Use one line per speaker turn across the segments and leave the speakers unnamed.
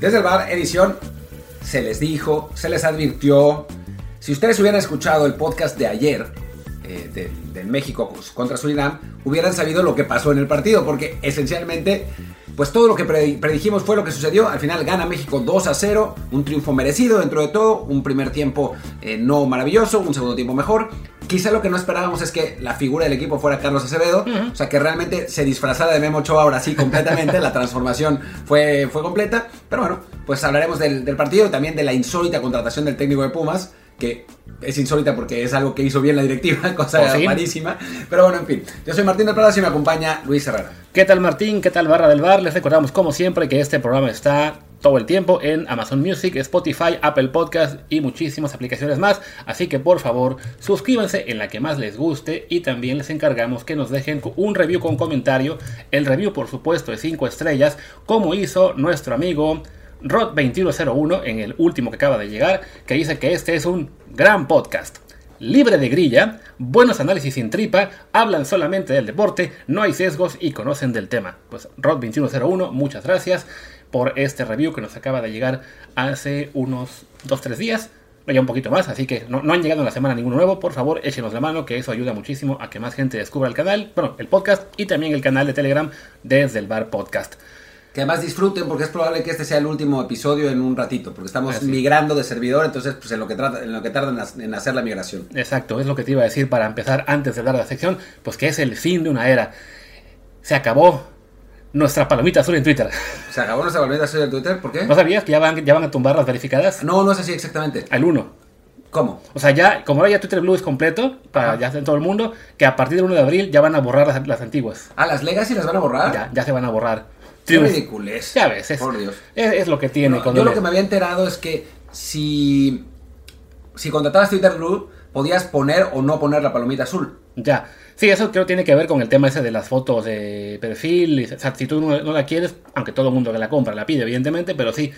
Desde el bar, edición, se les dijo, se les advirtió. Si ustedes hubieran escuchado el podcast de ayer, eh, de, de México contra Surinam, hubieran sabido lo que pasó en el partido, porque esencialmente, pues todo lo que predi- predijimos fue lo que sucedió. Al final gana México 2 a 0, un triunfo merecido dentro de todo, un primer tiempo eh, no maravilloso, un segundo tiempo mejor. Quizá lo que no esperábamos es que la figura del equipo fuera Carlos Acevedo, o sea, que realmente se disfrazara de Memo Ochoa ahora sí completamente, la transformación fue, fue completa, pero bueno, pues hablaremos del, del partido y también de la insólita contratación del técnico de Pumas, que es insólita porque es algo que hizo bien la directiva, cosa rarísima, pero bueno, en fin, yo soy Martín del Palacio y me acompaña Luis Herrera.
¿Qué tal Martín? ¿Qué tal Barra del Bar? Les recordamos como siempre que este programa está todo el tiempo en Amazon Music, Spotify, Apple Podcast y muchísimas aplicaciones más. Así que por favor suscríbanse en la que más les guste y también les encargamos que nos dejen un review con comentario. El review por supuesto de 5 estrellas como hizo nuestro amigo Rod2101 en el último que acaba de llegar que dice que este es un gran podcast libre de grilla, buenos análisis sin tripa, hablan solamente del deporte, no hay sesgos y conocen del tema. Pues Rod2101, muchas gracias por este review que nos acaba de llegar hace unos 2-3 días. No, ya un poquito más, así que no, no han llegado en la semana ninguno nuevo. Por favor, échenos la mano, que eso ayuda muchísimo a que más gente descubra el canal, bueno, el podcast y también el canal de Telegram desde el Bar Podcast.
Que además disfruten porque es probable que este sea el último episodio en un ratito, porque estamos
Así.
migrando de servidor, entonces pues en lo que, trata, en lo que tardan en, en hacer la migración.
Exacto, es lo que te iba a decir para empezar antes de dar la sección, pues que es el fin de una era. Se acabó nuestra palomita azul en Twitter.
¿Se acabó nuestra volvida a hacer el Twitter? ¿Por qué?
¿No sabías que ya van, ya van a tumbar las verificadas?
No, no es así exactamente.
Al 1.
¿Cómo?
O sea, ya, como ahora ya Twitter Blue es completo, para
Ajá.
ya en todo el mundo, que a partir del 1 de abril ya van a borrar las, las antiguas.
Ah, las Legacy las van a borrar.
Ya, ya se van a borrar.
Qué
Triunf-
ridiculez.
Ya ves, es,
Por Dios.
es, es lo que tiene.
No,
cuando
yo lo que me había enterado es que si, si contratabas Twitter Blue, podías poner o no poner la palomita azul.
Ya. Sí, eso creo que tiene que ver con el tema ese de las fotos de perfil. o sea, si tú no, no la quieres, aunque todo el mundo que la compra la pide, evidentemente, pero sí,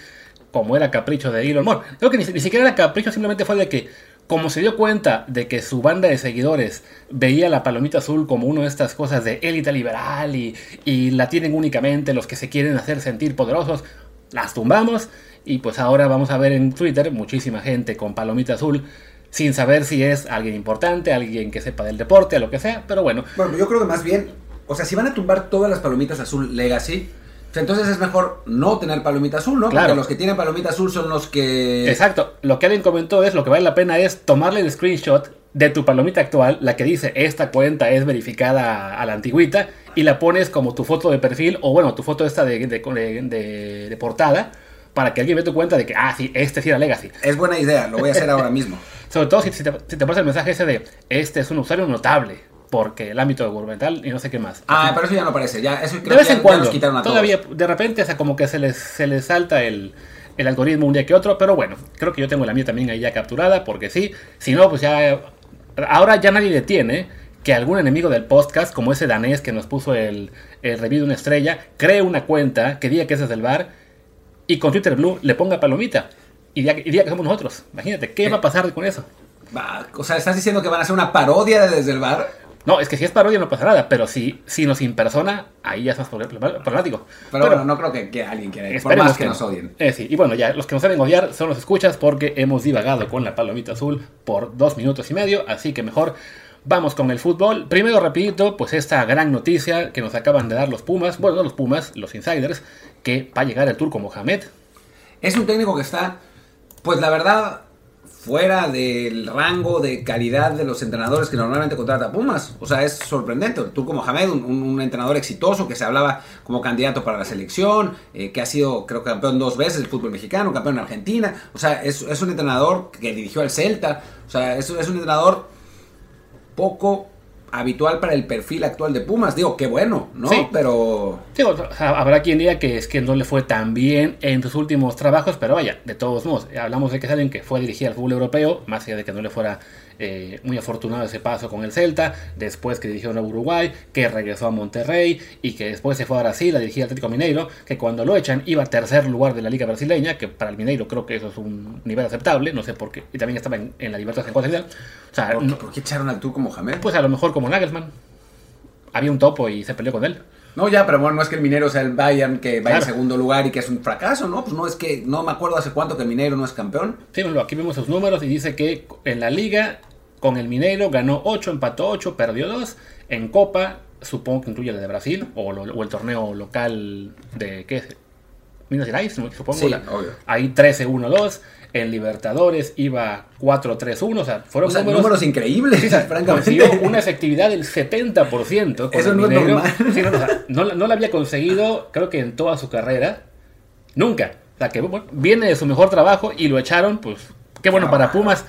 como era capricho de Elon Musk. Creo que ni, ni siquiera era capricho, simplemente fue de que, como se dio cuenta de que su banda de seguidores veía la palomita azul como una de estas cosas de élite liberal y, y la tienen únicamente los que se quieren hacer sentir poderosos, las tumbamos. Y pues ahora vamos a ver en Twitter muchísima gente con palomita azul sin saber si es alguien importante, alguien que sepa del deporte, lo que sea, pero bueno,
Bueno, yo creo que más bien, o sea, si van a tumbar todas las palomitas azul Legacy, pues entonces es mejor no tener palomita azul, ¿no?
Claro.
Porque los que tienen palomita azul son los que...
exacto, lo que alguien comentó es lo que vale la pena es tomarle el screenshot de tu palomita actual, la que dice esta cuenta es verificada a la antigüita, y la pones como tu foto de perfil, o bueno, tu foto esta de, de, de- de- de portada, para que alguien vea tu cuenta de que, ah, sí, este sí era Legacy.
Es buena idea, lo voy a hacer ahora mismo.
Sobre todo si, si te, si te pasa el mensaje ese de, este es un usuario notable, porque el ámbito gubernamental y no sé qué más.
Ah, pero eso ya no aparece, ya, eso creo
de vez
que
en
ya
cuando.
los quitaron a todos.
Todavía, de repente, o sea, como que se les, se les salta el, el algoritmo un día que otro, pero bueno, creo que yo tengo la mía también ahí ya capturada, porque sí, si no, pues ya. Ahora ya nadie detiene que algún enemigo del podcast, como ese danés que nos puso el, el review de una estrella, cree una cuenta que diga que ese es el bar y con Twitter Blue le ponga palomita y diga, y diga que somos nosotros. Imagínate, ¿qué va a pasar con eso?
O sea, ¿estás diciendo que van a hacer una parodia de Desde el Bar?
No, es que si es parodia no pasa nada, pero si, si nos impersona, ahí ya es más problemático.
Pero, bueno, no creo que, que alguien quiera por más que,
no.
nos odien.
Eh, sí, y bueno, ya los que nos saben odiar son los escuchas porque hemos divagado con la palomita azul por dos minutos y medio, así que mejor vamos con el fútbol. Primero, rapidito, pues esta gran noticia que nos acaban de dar los Pumas, bueno, no los Pumas, los insiders, que va a llegar el turco Mohamed.
Es un técnico que está, pues la verdad, fuera del rango de calidad de los entrenadores que normalmente contrata Pumas. O sea, es sorprendente. El Turco Mohamed, un, un- entrenador exitoso que se hablaba como candidato para la selección, eh, que ha sido, creo campeón dos veces del fútbol mexicano, campeón en Argentina. O sea, es, es un entrenador que dirigió al Celta. O sea, es, es un entrenador poco habitual para el perfil actual de Pumas. Digo, qué bueno, ¿no?
Sí.
Pero...
Sí, o sea, habrá quien diga que es que no le fue tan bien en sus últimos trabajos, pero vaya, de todos modos, hablamos de que es alguien que fue a dirigir al fútbol europeo, más allá de que no le fuera eh, muy afortunado ese paso con el Celta, después que dirigió en Uruguay, que regresó a Monterrey y que después se fue a Brasil a dirigir al Atlético Mineiro, que cuando lo echan iba a tercer lugar de la liga brasileña, que para el Mineiro creo que eso es un nivel aceptable, no sé por qué, y también estaba en, en la Libertad en cuarta final. O sea,
¿Por qué,
no-
por qué echaron al Turco Mohamed?
pues a lo mejor como Nagelsmann. Había un topo y se peleó con él.
No, ya, pero bueno, no es que el Minero sea el Bayern que vaya
Claro.
en segundo lugar y que es un fracaso, ¿no? Pues no es que, no me acuerdo hace cuánto que el Minero no es campeón.
Sí, bueno, aquí vemos sus números y dice que en la liga con el Mineiro ganó 8, empató 8, perdió 2. En Copa, supongo que incluye la de Brasil o, lo- o el torneo local de, ¿qué es? Minas Gerais, supongo.
Sí,
la-
obvio.
Ahí 13-1-2. En Libertadores iba 4-3-1. O sea, fueron
O sea,
números,
números, increíbles,
Sí, o sea,
francamente.
consiguió una efectividad del 70%. con
Eso
el
no es normal.
Sí, no, o sea, no, la- no la había conseguido, creo que en toda su carrera. Nunca. O sea, que bueno, viene de su mejor trabajo y lo echaron, pues qué bueno para Pumas,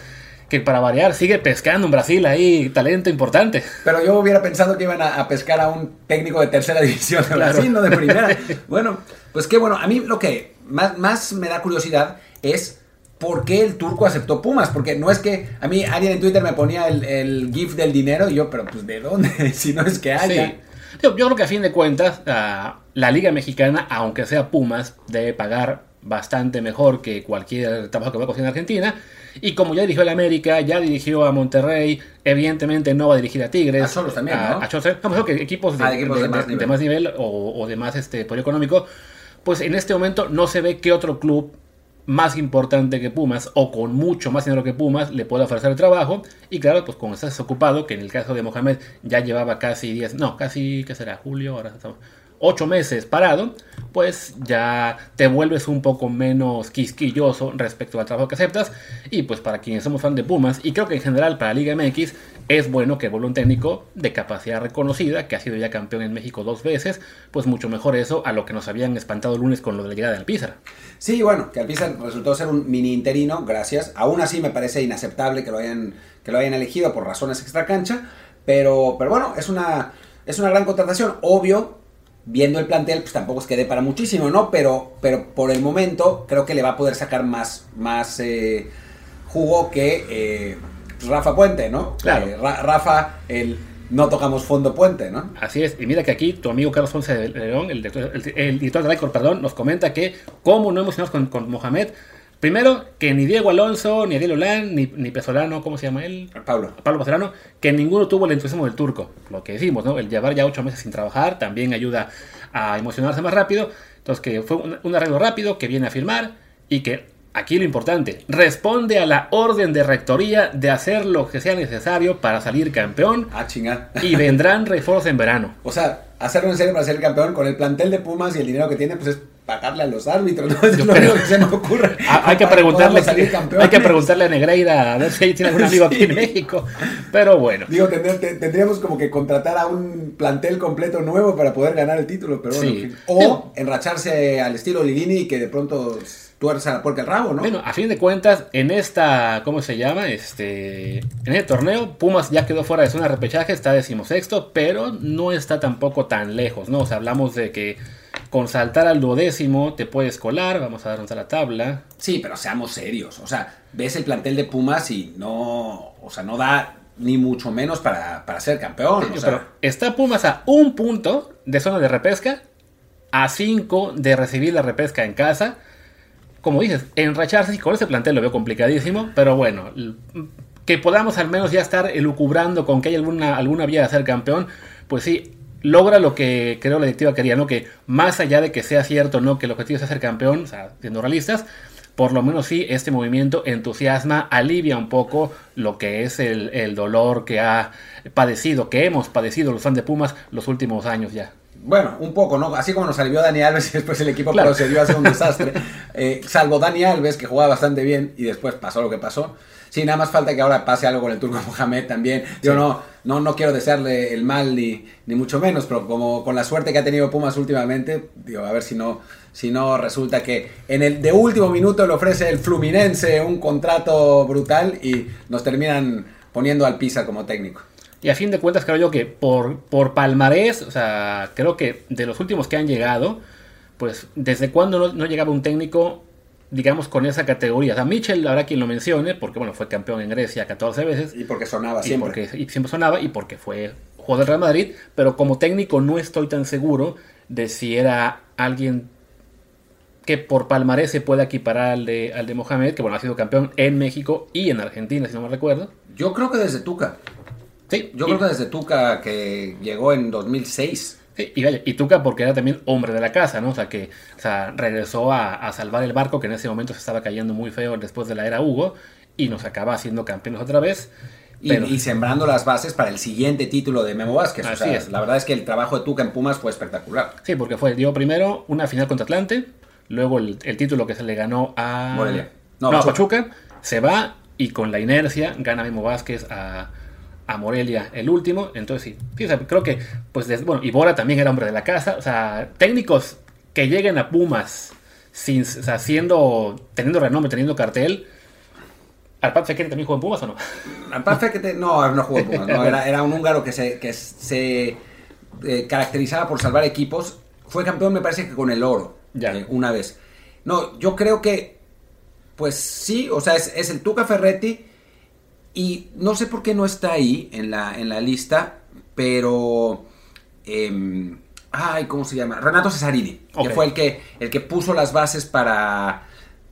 que para variar sigue pescando en Brasil ahí talento importante.
Pero yo hubiera pensado que iban a, a pescar a un técnico de tercera división de
Claro.
Brasil, no de primera. bueno, pues qué bueno. A mí lo que más, más me da curiosidad es por qué el turco aceptó Pumas. Porque no es que a mí alguien en Twitter me ponía el, el GIF del dinero y yo, pero pues ¿de dónde? si no es que haya.
Sí. Yo, yo creo que a fin de cuentas, ah, la Liga Mexicana, aunque sea Pumas, debe pagar bastante mejor que cualquier trabajo que va a en Argentina. Y como ya dirigió el América, ya dirigió a Monterrey, evidentemente no va a dirigir a Tigres.
A Xolos también,
a,
¿no?
a Xolos, vamos, que equipos de,
Ah, de equipos de
de-
más nivel.
de más nivel o, o de más este, poder económico. Pues en este momento no se ve qué otro club más importante que Pumas o con mucho más dinero que Pumas le puede ofrecer el trabajo. Y claro, pues como estás desocupado, que en el caso de Mohamed ya llevaba casi 10, no, casi, ¿qué será? Julio, ahora estamos. 8 meses parado, pues ya te vuelves un poco menos quisquilloso respecto al trabajo que aceptas. Y pues para quienes somos fan de Pumas, y creo que en general para Liga MX, es bueno que vuelva un técnico de capacidad reconocida, que ha sido ya campeón en México dos veces, pues mucho mejor eso a lo que nos habían espantado el lunes con lo de la llegada de Alpizar.
Sí, bueno, que Alpizar resultó ser un mini interino, gracias. Aún así me parece inaceptable que lo hayan, que lo hayan elegido por razones extracancha, pero, pero bueno, es una, es una gran contratación. Obvio, viendo el plantel, pues tampoco es que dé para muchísimo, ¿no? Pero, pero por el momento creo que le va a poder sacar más, más eh, jugo que eh, pues, Rafa Puente, ¿no?
Claro.
Eh, Ra- Rafa, el no tocamos fondo puente, ¿no?
Así es, y mira que aquí tu amigo Carlos Ponce de León, el director, el, el director de Record, perdón, nos comenta que cómo no emocionamos con, con Mohamed. Primero, que ni Diego Alonso, ni Ariel Olán, ni, ni Pesolano, ¿cómo se llama él?
Pablo.
Pablo Pesolano, que ninguno tuvo el entusiasmo del turco. Lo que decimos, ¿no? El llevar ya ocho meses sin trabajar también ayuda a emocionarse más rápido. Entonces, que fue un, un arreglo rápido, que viene a firmar y que Aquí lo importante, responde a la orden de rectoría de hacer lo que sea necesario para salir campeón
Ah, chingada.
y vendrán refuerzos en verano.
O sea, hacerlo en serio para ser campeón con el plantel de Pumas y el dinero que tiene, pues es pagarle a los árbitros, ¿no? Es
Yo
lo
creo-
único que se me ocurre.
Ah, hay que preguntarle hay que preguntarle a Negreira a ver si tiene algún amigo aquí en México. Pero bueno.
Digo, tendr- te- tendríamos como que contratar a un plantel completo nuevo para poder ganar el título, pero bueno.
Sí.
O enracharse al estilo Ligini y que de pronto la rabo, ¿no?
Bueno, a fin de cuentas, en esta, ¿cómo se llama? Este, en el torneo, Pumas ya quedó fuera de zona de repechaje, está decimosexto, pero no está tampoco tan lejos, ¿no? O sea, hablamos de que con saltar al duodécimo te puedes colar, vamos a darnos a la tabla.
Sí, pero seamos serios. O sea, ves el plantel de Pumas y no, o sea, no da ni mucho menos para, para ser campeón. o sea,
está Pumas a un punto de zona de repesca, a cinco de recibir la repesca en casa. Como dices, enracharse y con ese plantel lo veo complicadísimo, pero bueno, que podamos al menos ya estar elucubrando con que hay alguna, alguna vía de ser campeón, pues sí, logra lo que creo la directiva quería, ¿no? Que más allá de que sea cierto, ¿no? Que el objetivo es ser campeón, o sea, siendo realistas, por lo menos sí, este movimiento entusiasma, alivia un poco lo que es el, el dolor que ha padecido, que hemos padecido los fans de Pumas los últimos años ya.
Bueno, un poco, ¿no? Así como nos alivió Dani Alves y después el equipo
Claro.
procedió a hacer un desastre. Eh, salvo Dani Alves, que jugaba bastante bien y después pasó lo que pasó. Sí, nada más falta que ahora pase algo con el turco Mohamed también. Yo no, no, no quiero desearle el mal ni, ni mucho menos, pero como con la suerte que ha tenido Pumas últimamente, digo, a ver si no, si no resulta que en el de último minuto le ofrece el Fluminense un contrato brutal y nos terminan poniendo al Pisa como técnico.
Y a fin de cuentas creo yo que por, por palmarés, o sea, creo que de los últimos que han llegado, pues desde cuando no, no llegaba un técnico, digamos, con esa categoría. O sea, Mitchell habrá quien lo mencione, porque bueno, fue campeón en Grecia 14 veces,
Y porque sonaba
y
siempre.
porque y siempre sonaba, y porque fue jugador del Real Madrid, pero como técnico no estoy tan seguro de si era alguien que por palmarés se pueda equiparar al de, al de Mohamed, que bueno, ha sido campeón en México y en Argentina, si no me recuerdo.
Yo creo que desde Tuca.
Sí,
Yo
y-
creo que desde Tuca, que llegó en 2006.
Sí, y, vaya, y Tuca porque era también hombre de la casa, ¿no? O sea, que o sea, regresó a, a, salvar el barco que en ese momento se estaba cayendo muy feo después de la era Hugo y nos acaba haciendo campeones otra vez.
Pero... Y, y, sembrando las bases para el siguiente título de Memo Vázquez.
Así
o sea,
es.
La verdad es que el trabajo de Tuca en Pumas fue espectacular.
Sí, porque fue, dio primero una final contra Atlante, luego el, el título que se le ganó a...
Morelia.
No, no a Pachuca, se va y con la inercia gana Memo Vázquez a, a Morelia el último. Entonces sí, sí o sea, creo que, pues, desde, bueno, y Bora también era hombre de la casa. O sea, técnicos que lleguen a Pumas sin, o sea, siendo, teniendo renombre, teniendo cartel. ¿Arpad Fekete también jugó en Pumas o no?
Arpad Fekete, no, no jugó en Pumas. No, era, era, un húngaro que se, que se eh, caracterizaba por salvar equipos. Fue campeón, me parece que con el oro.
Ya.
Eh, una vez. No, yo creo que, pues sí, o sea, es, es el Tuca Ferretti. Y no sé por qué no está ahí en la, en la lista, pero... Eh, ay, ¿cómo se llama? Renato Cesarini, que fue el que, el que puso las bases para,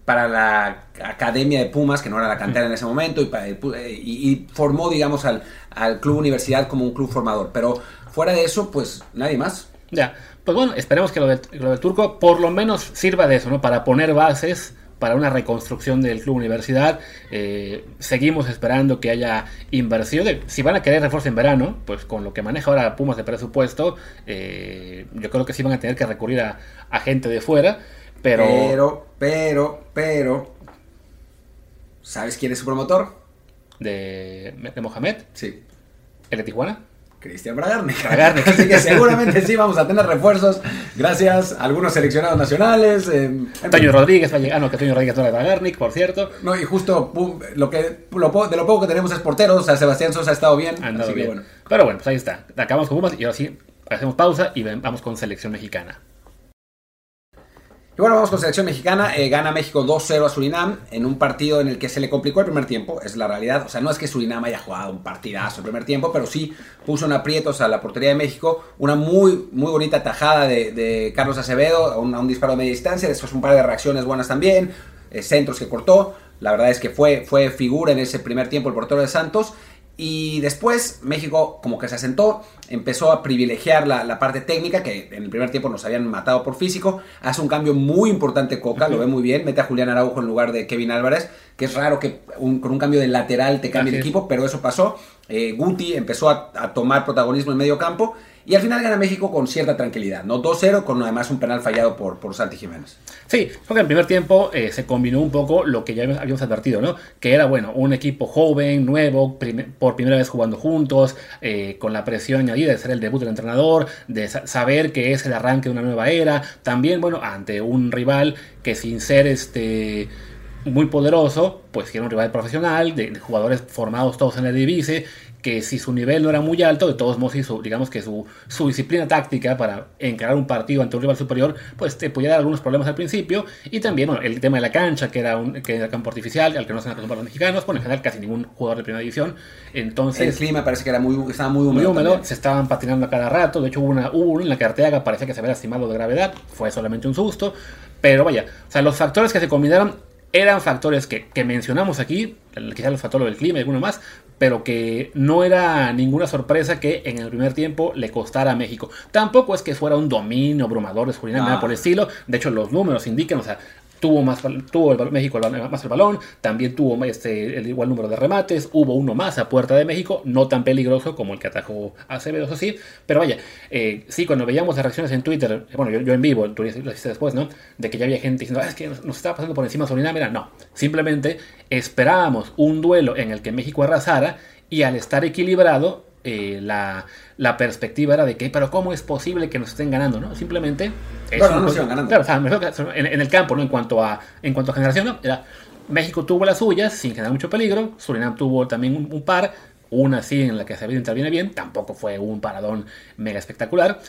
para la Academia de Pumas, que no era la cantera en ese momento, y, pa- y, y formó, digamos, al, al Club Universidad como un club formador. Pero fuera de eso, pues nadie más.
Ya, pues bueno, esperemos que lo, del- lo del turco por lo menos sirva de eso, ¿no? Para poner bases para una reconstrucción del club universidad. Eh, seguimos esperando que haya inversión. Si van a querer refuerzo en verano, pues con lo que maneja ahora Pumas de presupuesto, eh, yo creo que sí van a tener que recurrir a, a gente de fuera. Pero,
Pero, pero, pero... ¿Sabes quién es su promotor?
de, de Mohamed,
Sí.
el de Tijuana.
Cristian Bragarnik.
Bragarnik.
Así que seguramente sí vamos a tener refuerzos gracias a algunos seleccionados nacionales. eh,
Toño Rodríguez va a llegar. Ah, no, que Toño Rodríguez no era de Bagarnik, por cierto.
No, y justo pum, lo que lo de lo poco que tenemos es porteros, o sea, Sebastián Sosa ha estado bien,
Ha
así que
bien.
bueno.
Pero bueno, pues ahí está. Acabamos con Pumas y ahora sí hacemos pausa y vamos con selección mexicana.
Bueno, vamos con selección mexicana. Eh, gana México 2-0 a Surinam en un partido en el que se le complicó el primer tiempo. Es la realidad. O sea, no es que Surinam haya jugado un partidazo el primer tiempo, pero sí puso en aprietos a la portería de México. Una muy, muy bonita tajada de, Carlos Acevedo a un, un disparo de media distancia. Después un par de reacciones buenas también. eh, centros que cortó. La verdad es que fue, fue figura en ese primer tiempo el portero de Santos. Y después México como que se asentó, empezó a privilegiar la, la parte técnica, que en el primer tiempo nos habían matado por físico. Hace un cambio muy importante Coca, lo ve muy bien, mete a Julián Araujo en lugar de Kevin Álvarez, que es raro que un- con un cambio de lateral te cambie el equipo, pero eso pasó. Eh, Guti empezó a, a tomar protagonismo en medio campo y al final gana México con cierta tranquilidad, ¿no? 2-0 con además un penal fallado por, por Santi Jiménez.
Sí, creo que en el primer tiempo eh, se combinó un poco lo que ya habíamos advertido, ¿no? Que era, bueno, un equipo joven, nuevo, prime- por primera vez jugando juntos, eh, con la presión añadida de ser el debut del entrenador, de sa- saber que es el arranque de una nueva era. También, bueno, ante un rival que sin ser este muy poderoso, pues que era un rival profesional, de, de jugadores formados todos en la divise, que si su nivel no era muy alto, de todos modos, hizo, digamos que su, su disciplina táctica para encarar un partido ante un rival superior, pues te podía dar algunos problemas al principio. Y también, bueno, el tema de la cancha, que era un que era campo artificial, al que no se han acostumbrado los mexicanos, bueno, en general casi ningún jugador de primera división.
El
Entonces,
clima parece que era muy, estaba muy
muy
húmedo.
se estaban patinando a cada rato. De hecho, hubo una, hubo uno en la que Arteaga parecía que se había lastimado de gravedad. Fue solamente un susto. Pero vaya, o sea, los factores que se combinaron eran factores que, que mencionamos aquí, el- quizás los factores del clima y alguno más, pero que no era ninguna sorpresa que en el primer tiempo le costara a México. Tampoco es que fuera un dominio abrumador de Surinam,
Ah.
nada por el estilo. De hecho, los números indican, o sea, tuvo más tuvo México más el balón, también tuvo este, el igual número de remates, hubo uno más a puerta de México, no tan peligroso como el que atajó Acevedo, eso sí, pero vaya, eh, sí, cuando veíamos las reacciones en Twitter, bueno, yo, en vivo, tú lo hiciste después, ¿no? De que ya había gente diciendo, "Ah, es que nos, nos estaba pasando por encima Surinam, era no, simplemente esperábamos un duelo en el que México arrasara y al estar equilibrado, eh, la, la perspectiva era de que, pero ¿cómo es posible que nos estén ganando? ¿no? Simplemente... es
Bueno,
un
no nos
juego-
iban ganando.
Claro, o sea, me refiero que en, en el campo, ¿no? En cuanto a, en cuanto a generación, ¿no? Era, México tuvo las suyas sin generar mucho peligro, Surinam tuvo también un, un par, una así en la que Acevedo interviene bien, tampoco fue un paradón mega espectacular,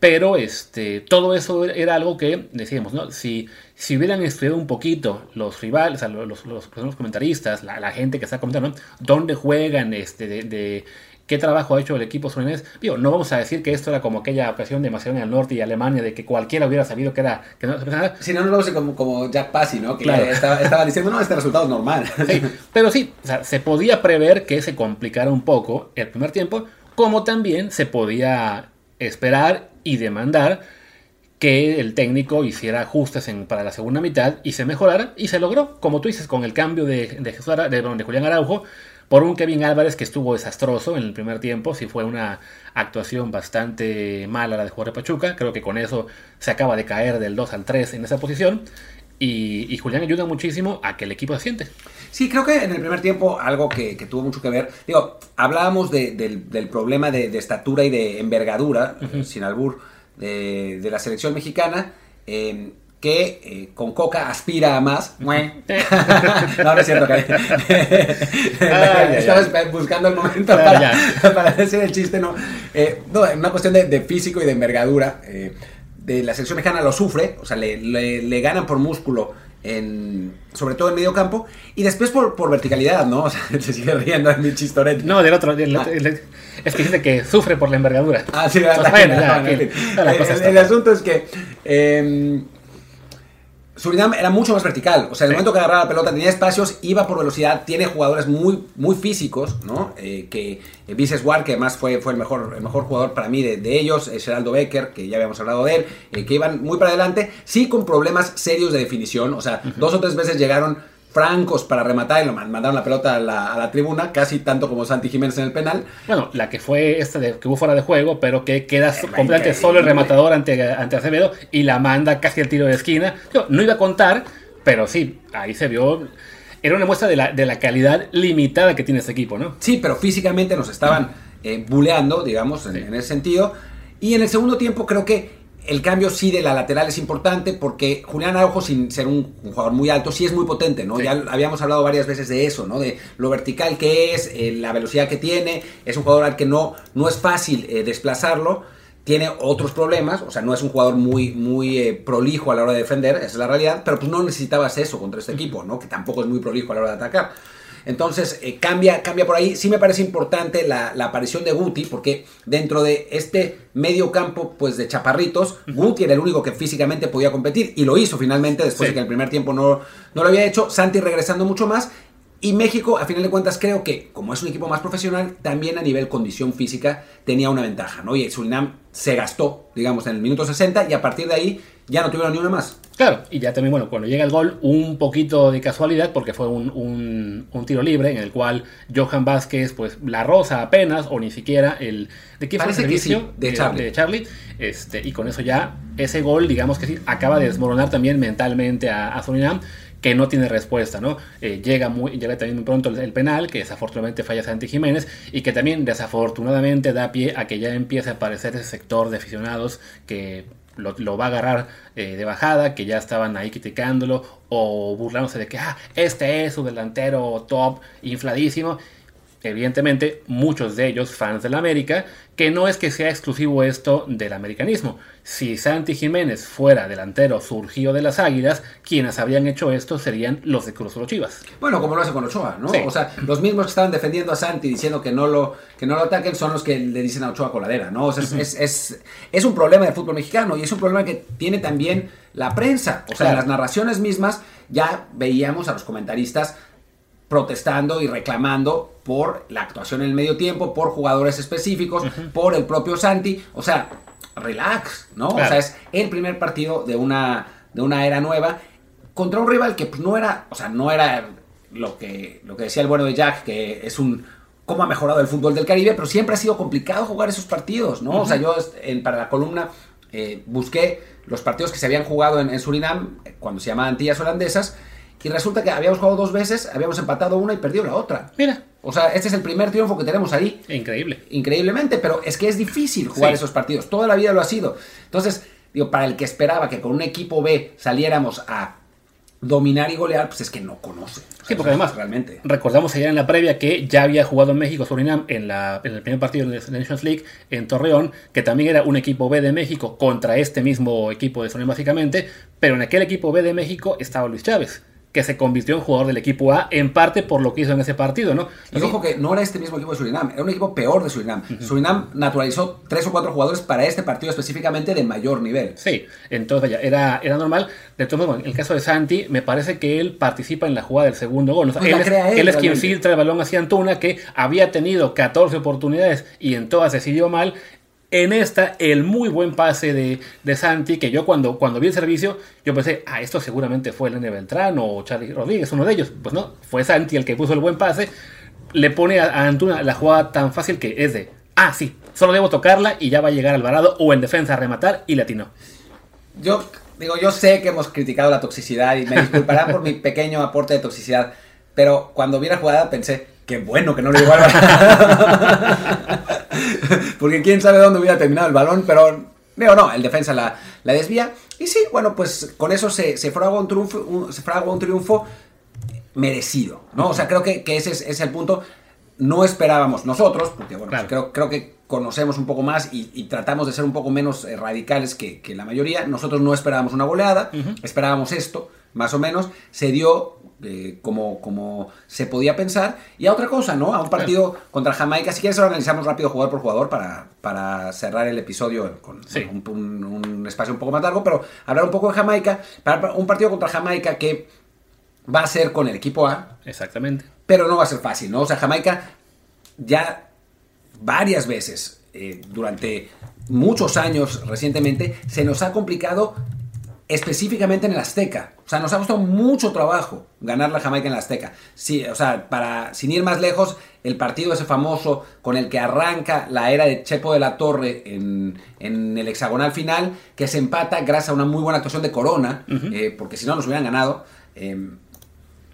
pero este, todo eso era algo que decíamos, ¿no? Si, si hubieran estudiado un poquito los rivales, o sea, los, los, los- los comentaristas, la, la gente que está comentando, ¿no? ¿Dónde juegan? Este, de, de- ¿Qué trabajo ha hecho el equipo surinés? Digo, no vamos a decir que esto era como aquella ocasión de Macedonia del Norte y Alemania, de que cualquiera hubiera sabido que era... Que no,
Si no, nos vamos a como, como Jack Passy, ¿no? Que
Claro.
estaba, estaba diciendo, no, este resultado es normal.
Sí, pero sí, o sea, se podía prever que se complicara un poco el primer tiempo, como también se podía esperar y demandar que el técnico hiciera ajustes en, para la segunda mitad y se mejorara y se logró, como tú dices, con el cambio de, de, Jesús Ara- de, de Julián Araujo por un Kevin Álvarez que estuvo desastroso en el primer tiempo, sí fue una actuación bastante mala la de jugador de Pachuca, creo que con eso se acaba de caer del 2 al 3 en esa posición. Y, y Julián ayuda muchísimo a que el equipo se siente.
Sí, creo que en el primer tiempo algo que, que tuvo mucho que ver, digo, hablábamos de- del, del problema de, de estatura y de envergadura, sin albur, de, de la selección mexicana, eh, que eh, con Coca aspira a más. Mue. no, no es cierto, Cari.
Ay,
Estaba
ay,
esper- buscando el momento
Ah,
para, para decir el chiste, no. Eh, no, en una cuestión de, de físico y de envergadura. eh, de la selección mexicana lo sufre, o sea, le, le- le ganan por músculo, en, sobre todo en medio campo, y después por, por verticalidad, ¿no? O sea, se sigue riendo en mi chistoret.
No, del otro, del el- es que dice que sufre por la envergadura.
Ah, sí,
Pues toda la
El-
cosa
el,
está-
el asunto es que eh, Surinam era mucho más vertical. O sea, en el momento que agarraba la pelota tenía espacios, iba por velocidad, tiene jugadores muy, muy físicos, ¿no? Eh, que eh, Vices War, que además fue, fue el, mejor, el mejor jugador para mí de, de ellos, eh, Geraldo Becker, que ya habíamos hablado de él, eh, que iban muy para adelante, sí con problemas serios de definición. O sea, dos o tres veces llegaron francos para rematar y lo man- mandaron la pelota a la, a la tribuna, casi tanto como Santi Jiménez en el penal.
Bueno, la que fue esta de, que hubo fuera de juego, pero que queda
Eh,
completamente solo el rematador ante, ante Acevedo y la manda casi al tiro de esquina. Yo no iba a contar, pero sí, ahí se vio. Era una muestra de la, de la calidad limitada que tiene este equipo, ¿no?
Sí, pero físicamente nos estaban eh, buleando, digamos, en,
Sí.
en ese sentido. Y en el segundo tiempo creo que el cambio sí de la lateral es importante porque Julián Araujo, sin ser un, un jugador muy alto, sí es muy potente, ¿no?
Sí.
Ya habíamos hablado varias veces de eso, ¿no? De lo vertical que es, eh, la velocidad que tiene. Es un jugador al que no, no es fácil eh, desplazarlo. Tiene otros problemas, o sea, no es un jugador muy, muy eh, prolijo a la hora de defender, esa es la realidad, pero pues no necesitabas eso contra este equipo, ¿no? Que tampoco es muy prolijo a la hora de atacar. Entonces, eh, cambia, cambia por ahí. Sí me parece importante la, la aparición de Guti, porque dentro de este medio campo, pues de chaparritos, Guti era el único que físicamente podía competir y lo hizo finalmente después
Sí.
de que en el primer tiempo no, no lo había hecho. Santi regresando mucho más. Y México, a final de cuentas, creo que como es un equipo más profesional, también a nivel condición física tenía una ventaja, ¿no? Y Surinam se gastó, digamos, en el minuto 60 y a partir de ahí ya no tuvieron ni una más.
Claro, y ya también, bueno, cuando llega el gol, un poquito de casualidad, porque fue un, un- un tiro libre en el cual Johan Vázquez, pues, la rosa apenas, o ni siquiera el. ¿De qué fue el
Parece
servicio?
sí, de Charlie.
de Charlie. Este, y con eso ya, ese gol, digamos que sí, acaba de desmoronar también mentalmente a, a Surinam, que no tiene respuesta, ¿no? Eh, llega, muy, llega también muy pronto el, el penal, que desafortunadamente falla Santi Jiménez, y que también desafortunadamente da pie a que ya empiece a aparecer ese sector de aficionados que lo, va a agarrar eh, de bajada, que ya estaban ahí criticándolo o burlándose de que ah, este es su delantero top, infladísimo. Evidentemente, muchos de ellos fans del América, que no es que sea exclusivo esto del americanismo. Si Santi Jiménez fuera delantero surgido de las Águilas, quienes habrían hecho esto serían los de Cruz Azul Chivas.
Bueno, como lo hace con Ochoa, ¿no?
Sí.
O sea, los mismos que estaban defendiendo a Santi diciendo que no lo, que no lo ataquen son los que le dicen a Ochoa coladera, ¿no? O sea, es, es, es, es un problema del fútbol mexicano y es un problema que tiene también la prensa. O sea,
Claro.
las narraciones mismas ya veíamos a los comentaristas protestando y reclamando por la actuación en el medio tiempo, por jugadores específicos, por el propio Santi. O sea, relax, ¿no? O
Claro.
sea, es el primer partido de una, de una era nueva contra un rival que pues, no era, o sea, no era lo que, lo que decía el bueno de Jack, que es un cómo ha mejorado el fútbol del Caribe, pero siempre ha sido complicado jugar esos partidos, ¿no? O sea, yo en- para la columna eh, busqué los partidos que se habían jugado en, en Surinam, eh, cuando se llamaban Antillas Holandesas, y resulta que habíamos jugado dos veces, habíamos empatado una y perdido la otra.
Mira,
O sea, este es el primer triunfo que tenemos ahí
increíble.
increíblemente, pero es que es difícil jugar
Sí.
esos partidos. Toda la vida lo ha sido. Entonces, digo, para el que esperaba que con un equipo B saliéramos a dominar y golear, pues es que no conoce. O sea,
Sí, porque además,
realmente.
recordamos ayer en la previa que ya había jugado en México Surinam en, la, en el primer partido de la Nations League en Torreón, que también era un equipo B de México contra este mismo equipo de Surinam básicamente, pero en aquel equipo B de México estaba Luis Chávez, que se convirtió en jugador del equipo A en parte por lo que hizo en ese partido, ¿no?
Y ojo que no era este mismo equipo de Surinam, era un equipo peor de Surinam. Surinam naturalizó tres o cuatro jugadores para este partido específicamente de mayor nivel.
Sí, entonces ya era, era normal. De todos modos, en el caso de Santi, me parece que él participa en la jugada del segundo gol. O sea,
Pues
él, es,
él,
él es quien filtra el balón hacia Antuna, que había tenido 14 oportunidades y en todas decidió mal. En esta, el muy buen pase de, de Santi, que yo cuando, cuando vi el servicio, yo pensé, ah, esto seguramente fue Lene Beltrán o Charlie Rodríguez, uno de ellos. Pues no, fue Santi el que puso el buen pase. Le pone a, a Antuna la jugada tan fácil que es de, ah, sí, solo debo tocarla y ya va a llegar Alvarado o en defensa a rematar y latino.
Yo digo, yo sé que hemos criticado la toxicidad y me disculparán por mi pequeño aporte de toxicidad, pero cuando vi la jugada pensé, qué bueno que no le llegó al balón. Porque quién sabe dónde hubiera terminado el balón, pero digo, no, el defensa la, la desvía. Y sí, bueno, pues con eso se, se fragua un triunfo, un- se fragua un triunfo merecido, ¿no? O sea, creo que, que ese es, es el punto. No esperábamos nosotros, porque bueno,
Claro.
creo, creo que conocemos un poco más y, y tratamos de ser un poco menos eh, radicales que, que la mayoría. Nosotros no esperábamos una goleada, esperábamos esto, más o menos. Se dio eh, como, como se podía pensar. Y a otra cosa, ¿no? A un partido contra Jamaica. Si quieres, ahora analizamos rápido jugador por jugador para, para cerrar el episodio con
Sí.
un, un- un espacio un poco más largo, pero hablar un poco de Jamaica. Para un partido contra Jamaica que va a ser con el equipo A,
Exactamente.
pero no va a ser fácil, ¿no? O sea, Jamaica ya varias veces eh, durante muchos años recientemente se nos ha complicado específicamente en el Azteca. O sea, nos ha costado mucho trabajo ganar la Jamaica en el Azteca. Sí, o sea, para, sin ir más lejos, el partido ese famoso con el que arranca la era de Chepo de la Torre en, en el hexagonal final, que se empata gracias a una muy buena actuación de Corona, eh, porque si no nos hubieran ganado. Eh,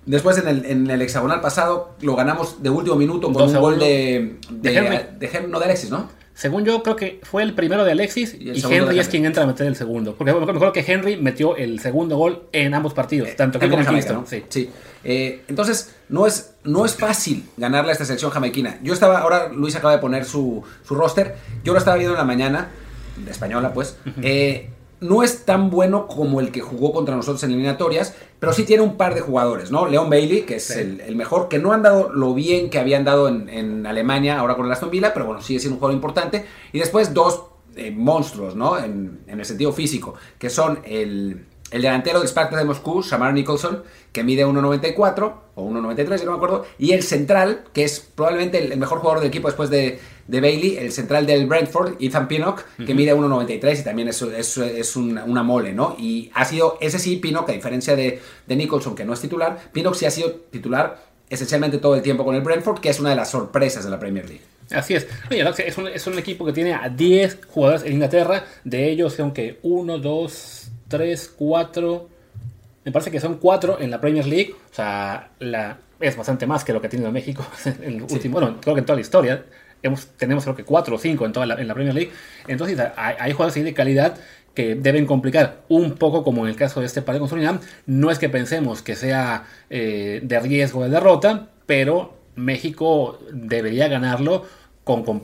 Después en el, en el hexagonal pasado lo ganamos de último minuto con un gol de, de,
De Henry.
de Hen- no de Alexis, ¿no?
Según yo, creo que fue el primero de Alexis
Y
Henry es quien entra a meter el segundo. Porque me acuerdo que Henry metió el segundo gol en ambos partidos, tanto aquí
Henry
como Kingston.
¿no?
Sí.
Sí. Eh, entonces, no es, no es fácil ganarle a esta selección jamaiquina. Yo estaba, ahora Luis acaba de poner su, su roster. Yo lo estaba viendo en la mañana, de española, pues. Eh, no es tan bueno como el que jugó contra nosotros en eliminatorias, pero sí tiene un par de jugadores, ¿no? Leon Bailey, que es
Sí.
el, el mejor, que no han dado lo bien que habían dado en, en Alemania, ahora con el Aston Villa, pero bueno, sigue siendo un jugador importante. Y después dos eh, monstruos, ¿no? En, en el sentido físico, que son el, el delantero del Spartak de Moscú, Shamar Nicholson, que mide 1.94 o 1.93, yo no me acuerdo, y el central, que es probablemente el, el mejor jugador del equipo después de, de Bailey, el central del Brentford, Ethan Pinnock, que mide 1.93 y también es, es, es una, una mole, ¿no? Y ha sido, ese sí, Pinnock, a diferencia de, de Nicholson, que no es titular, Pinnock sí ha sido titular esencialmente todo el tiempo con el Brentford, que es una de las sorpresas de la Premier League.
Así es. Oye, es, un, es un equipo que tiene a 10 jugadores en Inglaterra. De ellos, aunque 1, 2, 3, 4. Me parece que son 4 en la Premier League. O sea, la, es bastante más que lo que ha tenido México en el último. Bueno, creo que en toda la historia. Tenemos creo que 4 o 5 en toda la, en la Premier League. Entonces, hay, hay jugadores de calidad que deben complicar un poco como en el caso de este partido con Surinam. No es que pensemos que sea eh, de riesgo de derrota, pero México debería ganarlo con, con-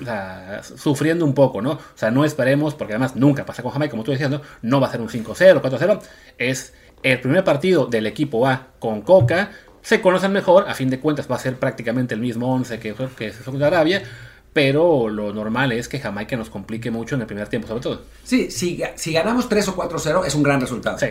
sufriendo un poco, ¿no? O sea, no esperemos, porque además nunca pasa con Jamaica, como tú decías, ¿no? No va a ser un 5-0, 4-0. Es el primer partido del equipo A con Coca. Se conocen mejor, a fin de cuentas va a ser prácticamente el mismo 11 que, que Saudi Arabia, pero lo normal es que Jamaica nos complique mucho en el primer tiempo, sobre todo.
Sí, si, si ganamos 3 o 4-0 es un gran resultado.
Sí.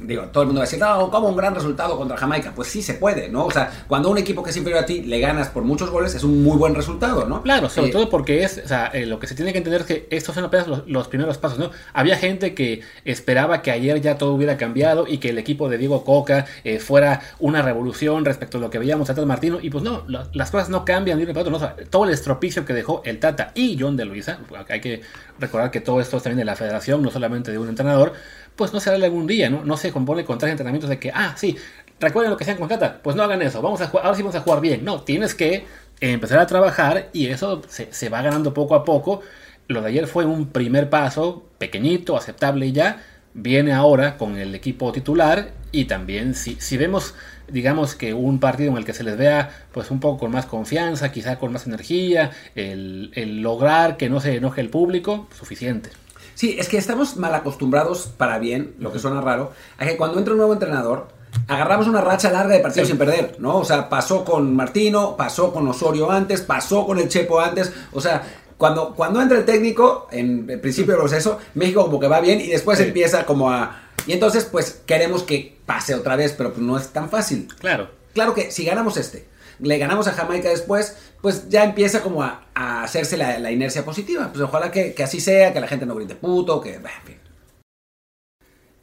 Digo, todo el mundo va a decir, no, ¿cómo un gran resultado contra Jamaica? Pues sí se puede, ¿no? O sea, cuando un equipo que es inferior a ti le ganas por muchos goles, es un muy buen resultado, ¿no?
Claro, sobre
Eh,
todo porque es, o sea, eh, lo que se tiene que entender es que estos son apenas los, los primeros pasos, ¿no? Había gente que esperaba que ayer ya todo hubiera cambiado y que el equipo de Diego Coca eh, fuera una revolución respecto a lo que veíamos a Tata Martino, y pues no, la- las cosas no cambian de un otro, ¿no? O sea, todo el estropicio que dejó el Tata y John de Luisa, hay que recordar que todo esto es también de la federación, no solamente de un entrenador, pues no se hará algún día, ¿no? No se compone con entrenamientos de que, ah, sí, recuerden lo que hacían con Tata, pues no hagan eso, vamos a jugar, ahora sí vamos a jugar bien. No, tienes que empezar a trabajar y eso se, se va ganando poco a poco. Lo de ayer fue un primer paso, pequeñito, aceptable y ya. Viene ahora con el equipo titular y también si, si vemos, digamos que un partido en el que se les vea pues un poco con más confianza, quizá con más energía, el lograr que no se enoje el público, suficiente.
Sí, es que estamos mal acostumbrados, para bien, lo que suena raro, a que cuando entra un nuevo entrenador, agarramos una racha larga de partidos
Sí.
sin perder, ¿no? O sea, pasó con Martino, pasó con Osorio antes, pasó con el Chepo antes, o sea... Cuando, cuando entra el técnico, en el principio del proceso, México como que va bien y después
Sí.
empieza como a... Y entonces, pues, queremos que pase otra vez, pero pues no es tan fácil.
Claro.
Claro que si ganamos este, le ganamos a Jamaica después, pues ya empieza como a, hacerse la, la, inercia positiva. Pues ojalá que, que, así sea, que la gente no grite puto, que... En fin.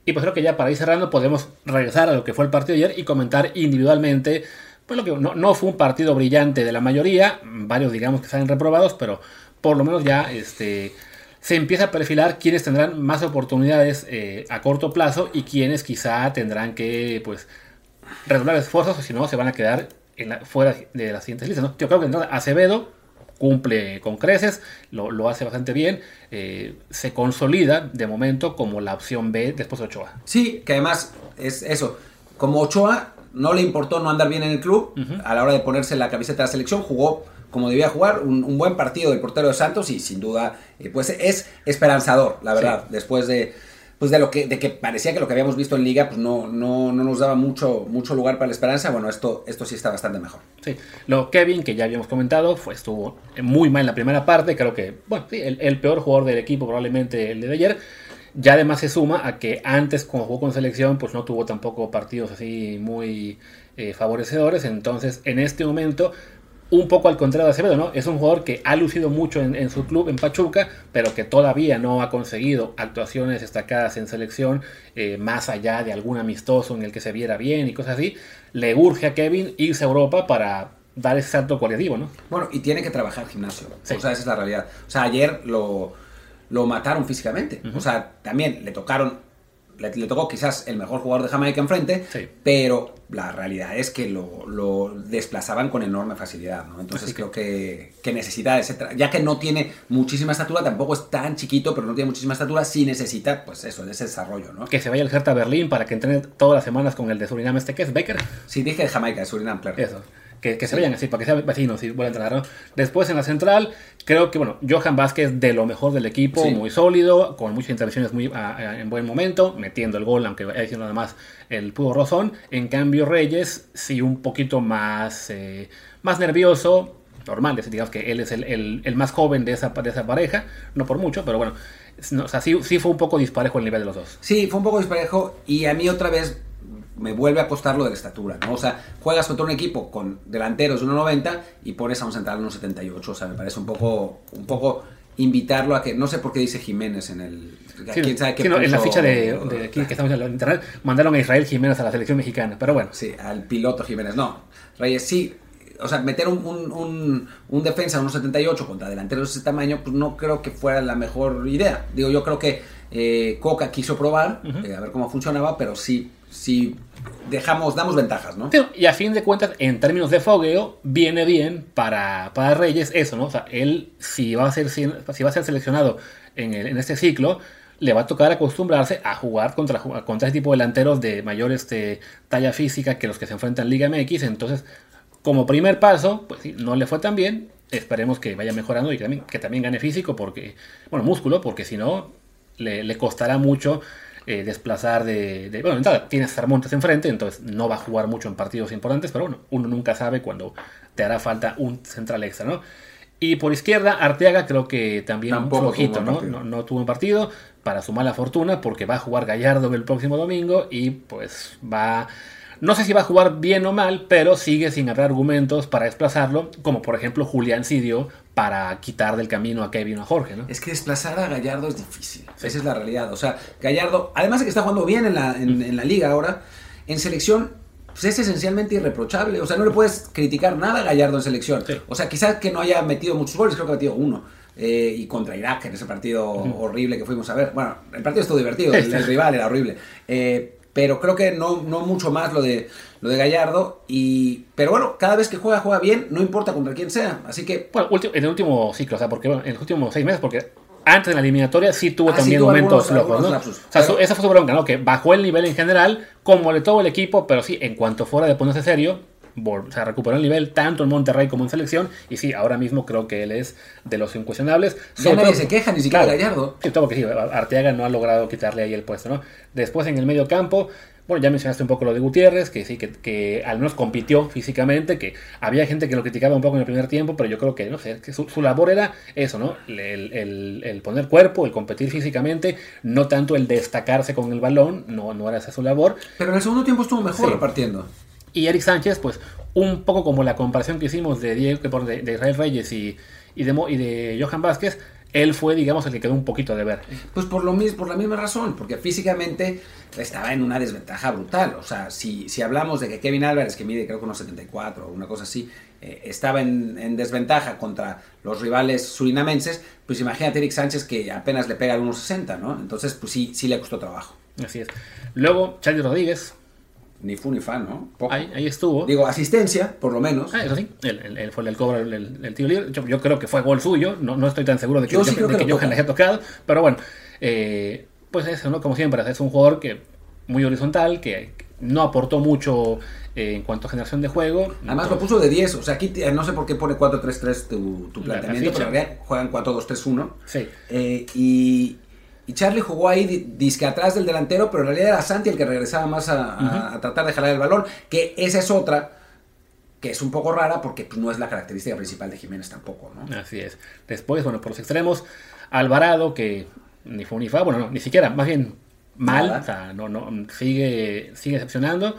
Y pues creo que ya para ir cerrando podemos regresar a lo que fue el partido de ayer y comentar individualmente, pues lo que no, no fue un partido brillante de la mayoría, varios digamos que salen reprobados, pero por lo menos ya este, se empieza a perfilar quienes tendrán más oportunidades eh, a corto plazo y quienes quizá tendrán que pues redoblar esfuerzos o si no se van a quedar en la, fuera de las siguientes listas. ¿no? Yo creo que Acevedo cumple con creces, lo, lo hace bastante bien, eh, se consolida de momento como la opción B después de Ochoa.
Sí, que además es eso, como Ochoa no le importó no andar bien en el club, uh -huh. a la hora de ponerse la camiseta de la selección, jugó como debía jugar, un, un buen partido del portero de Santos y sin duda eh, pues es esperanzador, la verdad, sí. después de pues de lo que de que parecía que lo que habíamos visto en liga pues no, no, no nos daba mucho, mucho lugar para la esperanza. Bueno esto, esto sí está bastante mejor.
Sí. Lo Kevin que ya habíamos comentado fue estuvo muy mal en la primera parte. Creo que bueno sí, el, peor jugador del equipo probablemente el de ayer. Ya además se suma a que antes cuando jugó con selección pues no tuvo tampoco partidos así muy eh, favorecedores. Entonces en este momento un poco al contrario de Acevedo, ¿no? Es un jugador que ha lucido mucho en, en, su club, en Pachuca, pero que todavía no ha conseguido actuaciones destacadas en selección, eh, más allá de algún amistoso en el que se viera bien y cosas así. Le urge a Kevin irse a Europa para dar ese salto cualitativo, ¿no?
Bueno, y tiene que trabajar gimnasio. Sí. O sea, esa es la realidad. O sea, ayer lo, lo mataron físicamente. Uh -huh. O sea, también le tocaron le, tocó quizás el mejor jugador de Jamaica enfrente, sí. pero la realidad es que lo, lo, desplazaban con enorme facilidad, ¿no? Entonces sí. creo que, que necesita ese ya que no tiene muchísima estatura, tampoco es tan chiquito, pero no tiene muchísima estatura, sí necesita, pues eso, ese desarrollo, ¿no?
Que se vaya al Hertha Berlín para que entrene todas las semanas con el de Surinam este que es Becker.
Sí, dije de Jamaica, de Surinam, claro.
Eso. Que, que, se vayan así, para que sean vecinos y vuelvan a entrenar. Después en la central, creo que, bueno, Johan Vázquez de lo mejor del equipo, sí. muy sólido, con muchas intervenciones muy a, a, en buen momento, metiendo el gol, aunque haya sido nada más el puro rozón. En cambio, Reyes, sí, un poquito más, eh, más nervioso, normal, digamos que él es el, el, el, más joven de esa, de esa pareja, no por mucho, pero bueno, no, o sea, sí, sí fue un poco disparejo el nivel de los dos.
Sí, fue un poco disparejo y a mí otra vez me vuelve a costar lo de la estatura, ¿no? O sea, juegas contra un equipo con delanteros de 1.90 y pones a un central de 1.78, o sea, me parece un poco, un poco invitarlo a que, no sé por qué dice Jiménez en el...
Sí, ¿Quién sabe qué sí, no, en la ficha de, de, aquí que estamos en internet mandaron a Israel Jiménez a la selección mexicana, pero bueno.
Sí, al piloto Jiménez, no. Reyes, sí, o sea, meter un, un, un, un defensa de 1.78 contra delanteros de ese tamaño, pues no creo que fuera la mejor idea. Digo, yo creo que eh, Coca quiso probar, uh -huh. eh, a ver cómo funcionaba, pero sí si dejamos, damos ventajas, ¿no?
Y a fin de cuentas, en términos de fogueo, viene bien para, para Reyes eso, ¿no? O sea, él, si va a ser, si va a ser seleccionado en, el, en este ciclo, le va a tocar acostumbrarse a jugar contra, contra este tipo de delanteros de mayor este, talla física que los que se enfrentan en Liga MX. Entonces, como primer paso, pues sí, no le fue tan bien. Esperemos que vaya mejorando y que también, que también gane físico, porque, bueno, músculo, porque si no, le, le costará mucho eh, desplazar de, de, Bueno, entonces, tienes Cermontes enfrente, entonces no va a jugar mucho en partidos importantes, pero bueno, uno nunca sabe cuando te hará falta un central extra, ¿no? Y por izquierda, Arteaga creo que también
Tampoco
un flojito, ¿no? ¿no? ¿no? tuvo un partido para su mala fortuna, porque va a jugar Gallardo el próximo domingo y pues va no sé si va a jugar bien o mal, pero sigue sin haber argumentos para desplazarlo, como por ejemplo Julián Sidio para quitar del camino a Kevin o a Jorge, ¿no?
Es que desplazar a Gallardo es difícil. Esa es la realidad. O sea, Gallardo, además de que está jugando bien en la, en, en la liga ahora, en selección pues es esencialmente irreprochable. O sea, no le puedes criticar nada a Gallardo en selección. Sí. O sea, quizás que no haya metido muchos goles, creo que ha metido uno. Eh, y contra Irak en ese partido uh -huh. horrible que fuimos a ver. Bueno, el partido estuvo divertido, el, el rival era horrible. Eh, pero creo que no, no mucho más lo de, lo de Gallardo. Y, pero bueno, cada vez que juega, juega bien, no importa contra quién sea. Así que.
Bueno, en el último ciclo, o sea, porque bueno, en los últimos seis meses, porque antes de la eliminatoria sí tuvo ah, también sí, tuvo momentos algunos, algunos ¿no? O sea, pero... esa fue su bronca, ¿no? Que bajó el nivel en general, como le todo el equipo, pero sí, en cuanto fuera de ponerse serio, o sea, recuperó el nivel tanto en Monterrey como en selección. Y sí, ahora mismo creo que él es de los incuestionables.
Ya nadie todo, se queja, ni siquiera claro, Gallardo.
Sí, todo que sí, Arteaga no ha logrado quitarle ahí el puesto, ¿no? Después en el medio campo, bueno, ya mencionaste un poco lo de Gutiérrez, que sí, que, que, al menos compitió físicamente, que había gente que lo criticaba un poco en el primer tiempo, pero yo creo que, no sé, que su, su labor era eso, ¿no? El, el, el, poner cuerpo, el competir físicamente, no tanto el destacarse con el balón, no, no era esa su labor.
Pero en el segundo tiempo estuvo mejor sí. repartiendo.
Y Eric Sánchez, pues un poco como la comparación que hicimos de Diego, de, de Israel Reyes y, y, de, y de Johan Vázquez, él fue, digamos, el que quedó un poquito de ver.
Pues por, lo mismo, por la misma razón, porque físicamente estaba en una desventaja brutal. O sea, si, si hablamos de que Kevin Álvarez, que mide creo que unos 74 o una cosa así, eh, estaba en, en, desventaja contra los rivales surinamenses, pues imagínate Eric Sánchez que apenas le pega a unos 60, ¿no? Entonces, pues sí, sí le costó trabajo.
Así es. Luego, Charlie Rodríguez,
ni fu ni fan, ¿no?
Ahí, ahí, estuvo.
Digo, asistencia, por lo menos.
Ah, eso sí, él, él, fue el cobro el, el, tiro libre. Yo, yo, creo que fue gol suyo, no, no estoy tan seguro de que,
yo sí
de
que,
que Johan le haya tocado, pero bueno, eh, pues eso, ¿no? Como siempre, es un jugador que muy horizontal, que no aportó mucho eh, en cuanto a generación de juego.
Además lo puso de 10, o sea, aquí no sé por qué pone 4-3-3 tu, tu planteamiento, pero en realidad juegan 4-2-3-1.
Sí.
Eh, y, y Charlie jugó ahí disque atrás del delantero, pero en realidad era Santi el que regresaba más a, a, uh -huh. a tratar de jalar el balón, que esa es otra que es un poco rara porque pues, no es la característica principal de Jiménez tampoco, ¿no?
Así es. Después, bueno, por los extremos, Alvarado, que ni fue ni fa, bueno, no, ni siquiera, más bien mal, o sea, no, no, sigue, sigue decepcionando.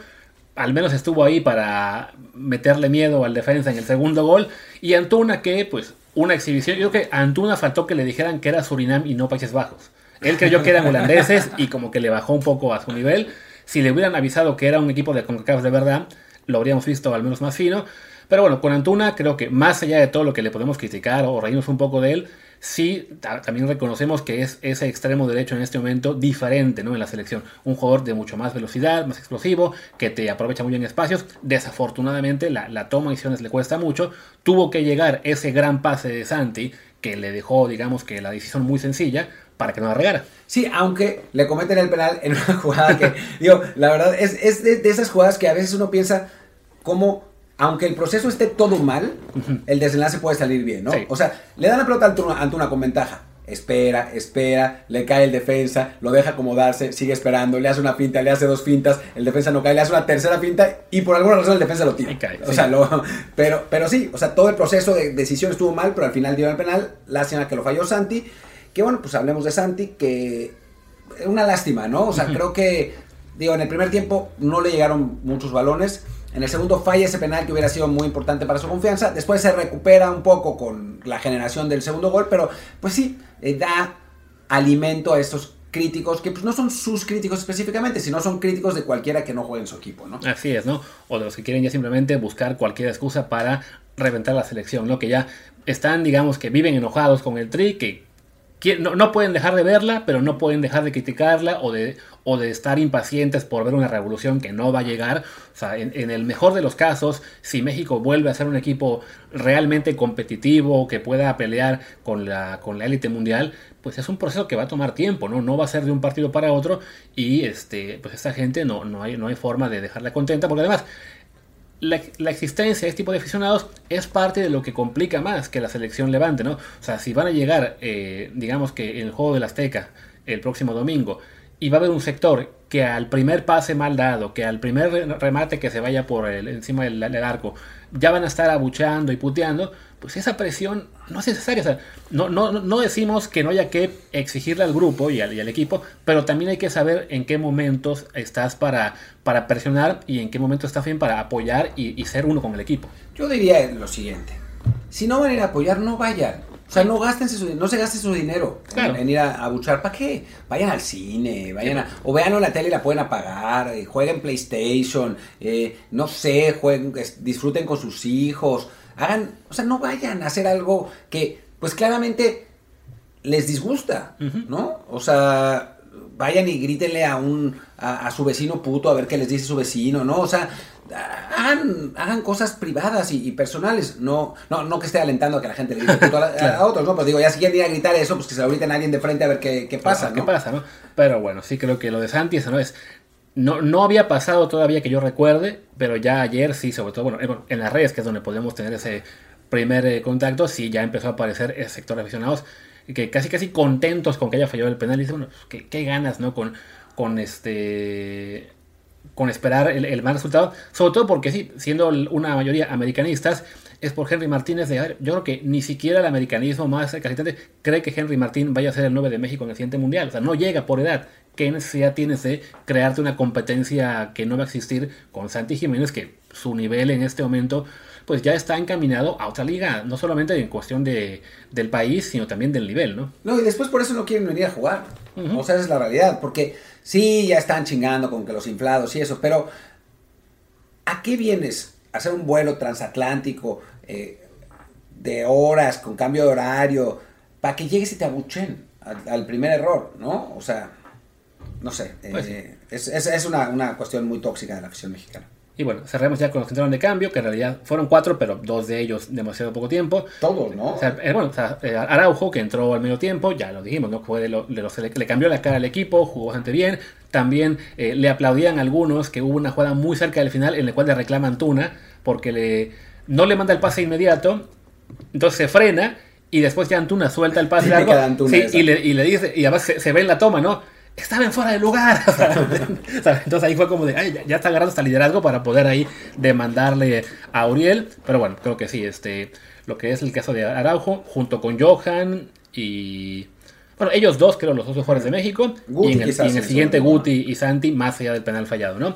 Al menos estuvo ahí para meterle miedo al defensa en el segundo gol. Y Antuna, que pues una exhibición. Yo creo que a Antuna faltó que le dijeran que era Surinam y no Países Bajos. Él creyó que eran holandeses y como que le bajó un poco a su nivel. Si le hubieran avisado que era un equipo de CONCACAF de verdad, lo habríamos visto al menos más fino. Pero bueno, con Antuna creo que más allá de todo lo que le podemos criticar o reírnos un poco de él, sí también reconocemos que es ese extremo derecho en este momento diferente ¿no? en la selección. Un jugador de mucho más velocidad, más explosivo, que te aprovecha muy bien espacios. Desafortunadamente la, la toma de decisiones le cuesta mucho. Tuvo que llegar ese gran pase de Santi que le dejó, digamos que la decisión muy sencilla para que no la regara.
Sí, aunque le cometen el penal en una jugada que, digo, la verdad es, es de, de, esas jugadas que a veces uno piensa cómo, aunque el proceso esté todo mal, uh -huh. el desenlace puede salir bien, ¿no?
Sí.
O sea, le dan la pelota ante una, ante una con ventaja. Espera, espera, le cae el defensa, lo deja acomodarse, sigue esperando, le hace una finta, le hace dos fintas, el defensa no cae, le hace una tercera finta y por alguna razón el defensa lo tira.
Cae,
o
sí.
sea, lo, pero, pero sí, o sea, todo el proceso de decisión estuvo mal, pero al final dio el penal, lástima que lo falló Santi, que bueno, pues hablemos de Santi, que una lástima, ¿no? O sea, uh -huh. creo que, digo, en el primer tiempo no le llegaron muchos balones, en el segundo falla ese penal que hubiera sido muy importante para su confianza. Después se recupera un poco con la generación del segundo gol, pero pues sí, eh, da alimento a estos críticos que pues no son sus críticos específicamente, sino son críticos de cualquiera que no juegue en su equipo, ¿no?
Así es, ¿no? O de los que quieren ya simplemente buscar cualquier excusa para reventar la selección, ¿no? Que ya están, digamos, que viven enojados con el tri, que no, no, pueden dejar de verla, pero no pueden dejar de criticarla o de, o de estar impacientes por ver una revolución que no va a llegar. O sea, en, el mejor de los casos, si México vuelve a ser un equipo realmente competitivo, que pueda pelear con la, con la élite mundial, pues es un proceso que va a tomar tiempo, ¿no? No va a ser de un partido para otro y este, pues esta gente no, no, hay, no hay forma de dejarla contenta, porque además la, existencia de este tipo de aficionados es parte de lo que complica más que la selección levante, ¿no? O sea, si van a llegar, eh, digamos que en el juego del Azteca el próximo domingo, y va a haber un sector que al primer pase mal dado, que al primer remate que se vaya por el, encima del, del, arco, ya van a estar abucheando y puteando, pues esa presión no es necesaria. O sea, no, no, no decimos que no haya que exigirle al grupo y al, y al, equipo, pero también hay que saber en qué momentos estás para, para presionar y en qué momento estás bien para apoyar y, y ser uno con el equipo.
Yo diría lo siguiente, si no van a ir a apoyar, no vayan. O sea, no gasten su, no se gaste su dinero
claro.
en, en, ir a, a buchar. ¿Para qué? Vayan al cine, vayan a, o vean la tele y la pueden apagar, eh, jueguen PlayStation, eh, no sé, jueguen, disfruten con sus hijos, hagan, o sea, no vayan a hacer algo que, pues claramente les disgusta, uh -huh. ¿no? O sea, vayan y grítenle a un, a, a su vecino puto a ver qué les dice su vecino, ¿no? O sea, hagan, hagan cosas privadas y, y, personales, no, no, no que esté alentando a que la gente le grite puto a, claro. a, otros, ¿no? Pero digo, ya si quieren ir a gritar eso, pues que se lo griten a alguien de frente a ver qué, qué pasa,
¿no? ¿Qué pasa, no? Pero bueno, sí creo que lo de Santi, eso no es. No, no había pasado todavía que yo recuerde, pero ya ayer sí, sobre todo, bueno, en las redes, que es donde podemos tener ese primer eh, contacto, sí ya empezó a aparecer el sector de aficionados que casi casi contentos con que haya fallado el penal y dice, bueno, qué, qué ganas, ¿no? Con, con este con esperar el, el, mal resultado, sobre todo porque sí, siendo una mayoría americanistas, es por Henry Martínez de, a ver, yo creo que ni siquiera el americanismo más caliente cree que Henry Martín vaya a ser el 9 de México en el siguiente mundial, o sea, no llega por edad. ¿Qué necesidad tienes de crearte una competencia que no va a existir con Santi Jiménez, que su nivel en este momento pues ya está encaminado a otra liga, no solamente en cuestión de, del país, sino también del nivel, ¿no?
No, y después por eso no quieren venir a jugar. O sea, esa es la realidad, porque sí, ya están chingando con que los inflados y eso, pero ¿a qué vienes? ¿A hacer un vuelo transatlántico eh, de horas, con cambio de horario, para que llegues y te abuchen al, primer error, ¿no? O sea, no sé,
Pues
eh, es, es- es una, una cuestión muy tóxica de la afición mexicana.
Y bueno, cerremos ya con los que entraron de cambio, que en realidad fueron cuatro, pero dos de ellos demasiado poco tiempo.
Todos, ¿no?
O sea, eh, bueno, o sea, eh, Araujo, que entró al medio tiempo, ya lo dijimos, ¿no? Fue de lo- de los- le, le cambió la cara al equipo, jugó bastante bien. También eh, le aplaudían algunos que hubo una jugada muy cerca del final en la cual le reclaman Tuna, porque le, no le manda el pase inmediato, entonces se frena y después ya Antuna suelta el pase largo. sí, y, le, y le dice, y además se, se ve en la toma, ¿no? Estaba en fuera de lugar. Entonces ahí fue como de, ay, ya, está agarrando hasta liderazgo para poder ahí demandarle a Uriel. Pero bueno, creo que sí, este, lo que es el caso de Araujo, junto con Johan y... Bueno, ellos dos, creo, los dos mejores de México.
Guti
y en el,
quizás
y en el
en
siguiente. Guti y Santi, más allá del penal fallado, ¿no?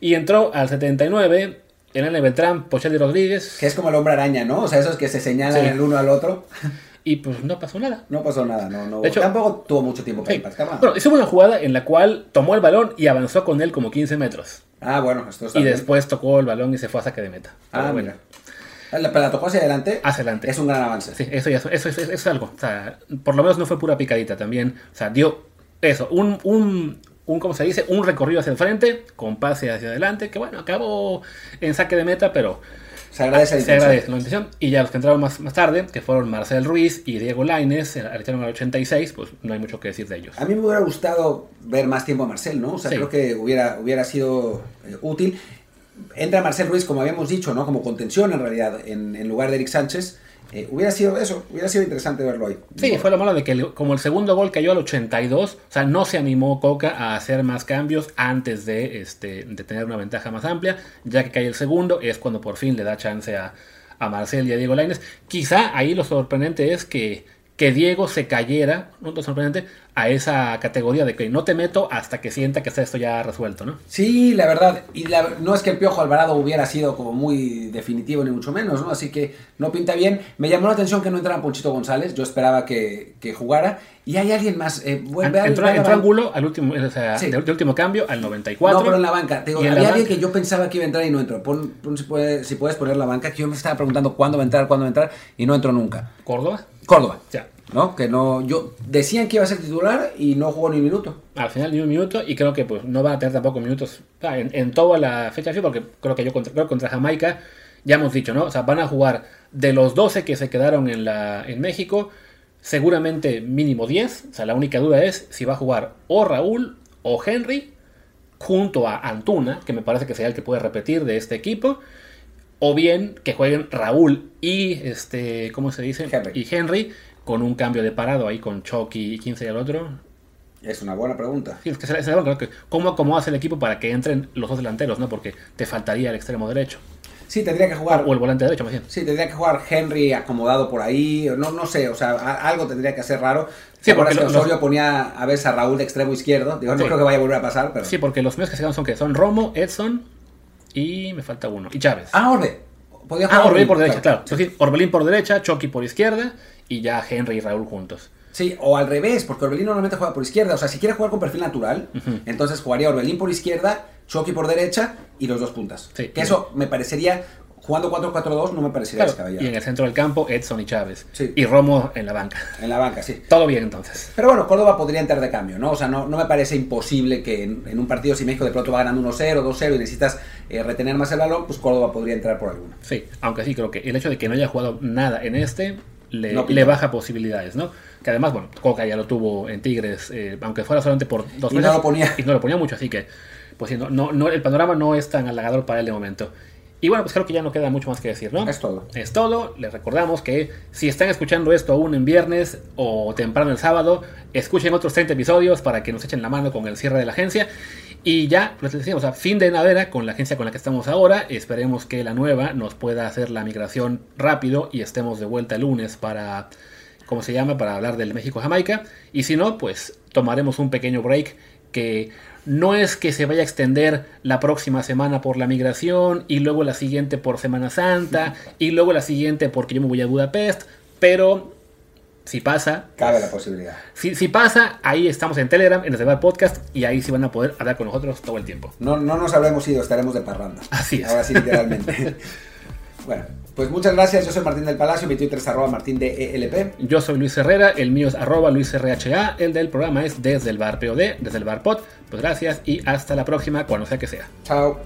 Y entró al 79, Elena Beltrán, Pochelli Rodríguez,
Que es como el hombre araña, ¿no? O sea, esos que se señalan
Sí.
el uno al otro.
y pues no pasó nada.
No pasó nada, no, no.
De hecho-
tampoco tuvo mucho tiempo para
Sí.
escapar.
Bueno, hizo una jugada en la cual tomó el balón y avanzó con él como 15 metros.
Ah, bueno, esto está
Y
bien.
después tocó el balón y se fue a saque de meta.
Ah,
bueno,
mira. La, pero la tocó hacia adelante.
Hacia adelante.
Es un gran avance.
Sí, eso ya es, eso, es- eso es algo. O sea, por lo menos no fue pura picadita también. O sea, dio eso, un, un, un ¿cómo se dice? Un recorrido hacia el frente, con pase hacia adelante, que bueno, acabó en saque de meta, pero
Se agradece la
se
intención.
agradece la intención. Y ya los que entraron más, más tarde, que fueron Marcel Ruiz y Diego Laines, echaron al 86, pues no hay mucho que decir de ellos.
A mí me hubiera gustado ver más tiempo a Marcel, ¿no? O sea,
Sí.
creo que hubiera, hubiera sido eh, útil. Entra Marcel Ruiz, como habíamos dicho, ¿no? Como contención en realidad, en, en lugar de Eric Sánchez. Eh, hubiera sido eso, hubiera sido interesante verlo hoy.
Sí, fue lo malo de que como el segundo gol cayó al 82, o sea, no se animó Coca a hacer más cambios antes de, este, de tener una ventaja más amplia, ya que cae el segundo, es cuando por fin le da chance a, a Marcel y a Diego Lainez. Quizá ahí lo sorprendente es que, que Diego se cayera, no lo sorprendente, a esa categoría de que no te meto hasta que sienta que está esto ya resuelto, ¿no?
Sí, la verdad. Y la- no es que el Piojo Alvarado hubiera sido como muy definitivo, ni mucho menos, ¿no? Así que no pinta bien. Me llamó la atención que no entrara Ponchito González. Yo esperaba que, que jugara. Y hay alguien más. Eh,
entró, entró Angulo al último, o sea,
Sí.
de, de último cambio al 94.
No, pero en la banca. Te digo, había alguien
banca-
que yo pensaba que iba a entrar y no entró. Pon, pon si, puedes, si puedes poner la banca, que yo me estaba preguntando cuándo va a entrar, cuándo va a entrar, y no entró nunca.
Córdoba,
Córdoba.
ya.
¿No? Que no. Yo decían que iba a ser titular y no jugó ni un minuto.
al final ni un minuto y creo que pues no van a tener tampoco minutos ah, en, en toda la fecha porque creo que yo contra, creo contra Jamaica ya hemos dicho, ¿no? O sea, van a jugar de los 12 que se quedaron en, la, en México, seguramente mínimo 10. O sea, la única duda es si va a jugar o Raúl o Henry junto a Antuna, que me parece que sería el que puede repetir de este equipo. O bien que jueguen Raúl y este, ¿cómo se dice?
Henry.
Y Henry con un cambio de parado ahí con Chucky y 15 y el otro.
Es una buena pregunta.
Sí, es que se- se- ¿Cómo acomodas el equipo para que entren los dos delanteros, no? Porque te faltaría el extremo derecho.
Sí, tendría que jugar.
O el volante derecho, más bien.
Sí, tendría que jugar Henry acomodado por ahí. No, no sé, o sea, a- algo tendría que hacer raro.
Sí,
¿Te acuerdas
porque
que
los-
Osorio ponía a veces a Raúl de extremo izquierdo? Digo, no
Sí.
creo que vaya a volver a pasar, pero.
Sí, porque los míos que se quedan son que son Romo, Edson y me falta uno. Y Chávez.
Ah, Orbe. Podía
Ah,
jugar
Orbelín por derecha,
claro.
Orbelín por derecha, Chucky por izquierda y ya Henry y Raúl juntos.
Sí, o al revés, porque Orbelín normalmente juega por izquierda. O sea, si quiere jugar con perfil natural, entonces jugaría Orbelín por izquierda, Chucky por derecha y los dos puntas.
Sí.
que eso me parecería, jugando 4-4-2, no me parecería
Claro,
descabellado.
y en el centro del campo, Edson y Chávez.
Sí.
Y Romo en la banca.
En la banca, sí.
Todo bien entonces.
Pero bueno, Córdoba podría entrar de cambio, ¿no? O sea, no, no me parece imposible que en, en un partido, si México de pronto va ganando 1-0, 2-0 y necesitas eh, retener más el balón, pues Córdoba podría entrar por alguna.
Sí, aunque sí creo que el hecho de que no haya jugado nada en este le,
No
baja posibilidades, ¿no? Que además, bueno, Coca ya lo tuvo en Tigres, eh, aunque fuera solamente por dos
Y no
meses.
lo ponía.
Y no lo ponía mucho, así que, pues sí, no, no, no- el panorama no es tan halagador para él de momento. Y bueno, pues creo que ya no queda mucho más que decir, ¿no?
Es todo.
Es todo. Les recordamos que si están escuchando esto aún en viernes o temprano el sábado, escuchen otros 30 episodios para que nos echen la mano con el cierre de la agencia. Y ya, pues les decíamos, a fin de navera con la agencia con la que estamos ahora. Esperemos que la nueva nos pueda hacer la migración rápido y estemos de vuelta el lunes para, ¿cómo se llama? Para hablar del México-Jamaica. Y si no, pues tomaremos un pequeño break que no es que se vaya a extender la próxima semana por la migración y luego la siguiente por Semana Santa y luego la siguiente porque yo me voy a Budapest, pero si pasa...
Cabe la posibilidad.
Si, si pasa, ahí estamos en Telegram, en el Podcast y ahí sí van a poder hablar con nosotros todo el tiempo.
No, no nos habremos ido, estaremos de parranda.
Así es.
Ahora sí, literalmente. bueno, pues muchas gracias. Yo soy Martín del Palacio, mi Twitter es arroba martín de ELP.
Yo soy Luis Herrera, el mío es arroba luisrha, el del programa es desde el bar POD, desde el bar POD. Pues gracias y hasta la próxima, cuando sea que sea.
Chao.